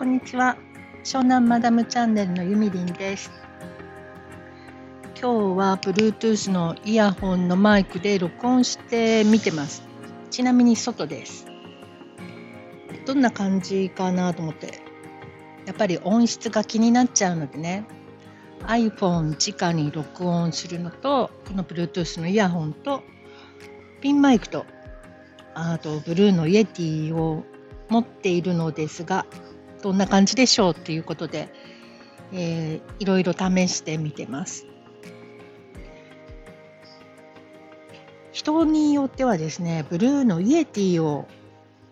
こんにちは。湘南マダムチャンネルのゆみりんです。今日は Bluetooth のイヤホンのマイクで録音して見てます。ちなみに外です。どんな感じかなと思って。やっぱり音質が気になっちゃうのでね。iPhone 直に録音するのとこの Bluetooth のイヤホンとピンマイクとあとブルーのイエティを持っているのですがどんな感じでしょうということで、えー、いろいろ試してみてます。人によってはですねブルーのイエティを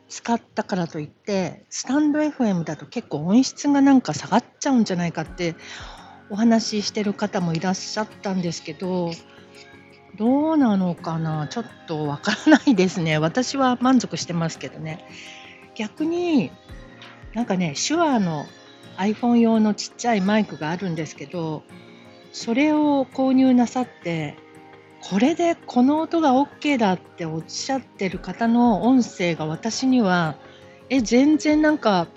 使ったからといってスタンド FM だと結構音質がなんか下がっちゃうんじゃないかってお話ししてる方もいらっしゃったんですけどどうなのかな？ちょっとわからないですね。私は満足してますけどね。逆になんかね手話の iPhone 用のちっちゃいマイクがあるんですけどそれを購入なさってこれでこの音が OK だっておっしゃってる方の音声が私にはえ全然なんか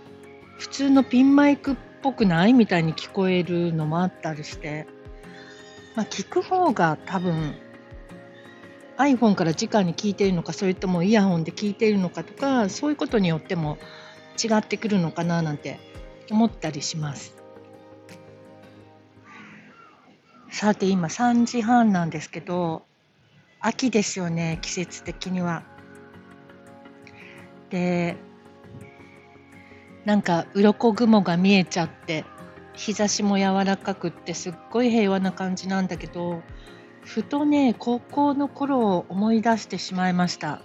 普通のピンマイクっぽくないみたいに聞こえるのもあったりして、まあ、聞く方が多分 iPhone から直に聞いているのかそれともイヤホンで聞いているのかとかそういうことによっても違ってくるのかななんて思ったりします。さて今3時半なんですけど秋ですよね季節的には。でなんか鱗雲が見えちゃって日差しも柔らかくってすっごい平和な感じなんだけどふとね高校の頃を思い出してしまいました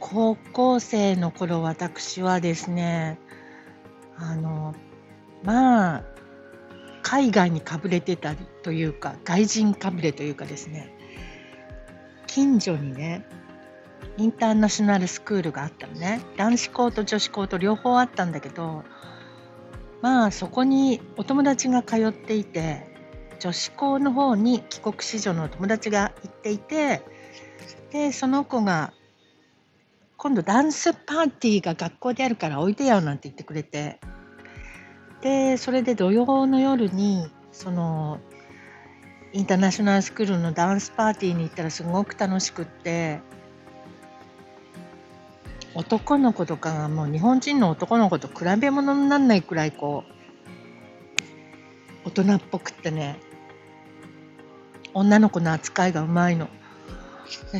高校生の頃私はですねあのまあ海外にかぶれてたというか外人かぶれというかですね近所にねインターナショナルスクールがあったのね。男子校と女子校と両方あったんだけどまあそこにお友達が通っていて女子校の方に帰国子女の友達が行っていてでその子が今度ダンスパーティーが学校であるからおいでよなんて言ってくれてでそれで土曜の夜にそのインターナショナルスクールのダンスパーティーに行ったらすごく楽しくって男の子とかがもう日本人の男の子と比べ物にならないくらいこう大人っぽくってね女の子の扱いがうまいの。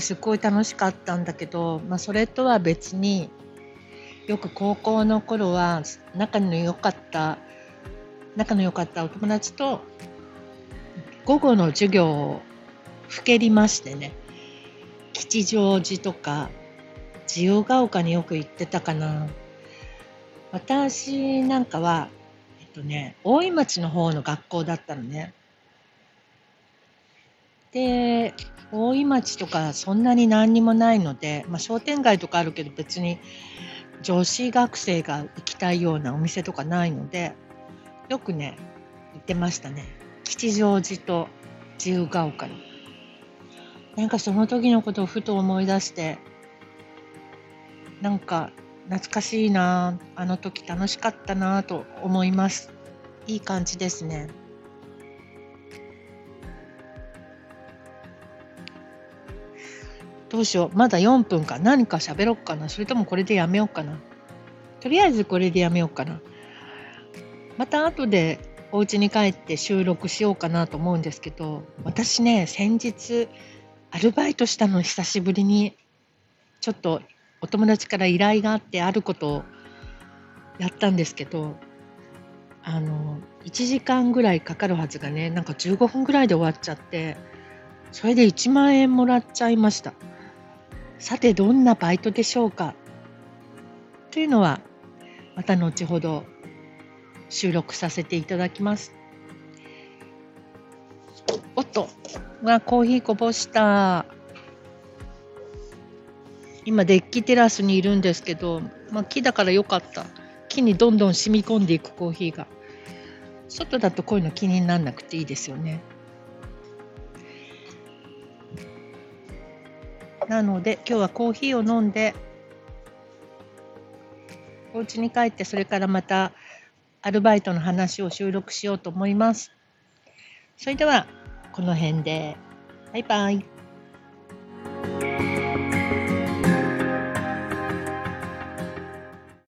すごい楽しかったんだけど、まあ、それとは別によく高校の頃は仲の良かった仲の良かったお友達と午後の授業をふけりましてね吉祥寺とか自由が丘によく行ってたかな。私なんかはえっとね大井町の方の学校だったのね。で大井町とかそんなに何にもないので、まあ、商店街とかあるけど別に女子学生が行きたいようなお店とかないのでよくね行ってましたね。吉祥寺と自由が丘に。なんかその時のことをふと思い出してなんか懐かしいなあの時楽しかったなと思います。いい感じですね。どうしよう。まだ4分か。何か喋ろっかな。それともこれでやめようかな。とりあえずこれでやめようかな。また後でお家に帰って収録しようかなと思うんですけど私ね先日アルバイトしたの久しぶりにちょっとお友達から依頼があってあることをやったんですけどあの1時間ぐらいかかるはずがねなんか15分ぐらいで終わっちゃってそれで1万円もらっちゃいました。さてどんなバイトでしょうか？というのはまた後ほど収録させていただきます。おっとコーヒーこぼした。今デッキテラスにいるんですけど、まあ、木だから良かった。木にどんどん染み込んでいくコーヒーが。外だとこういうの気にならなくていいですよね。なので今日はコーヒーを飲んでお家に帰ってそれからまたアルバイトの話を収録しようと思います。それではこの辺でバイバイ。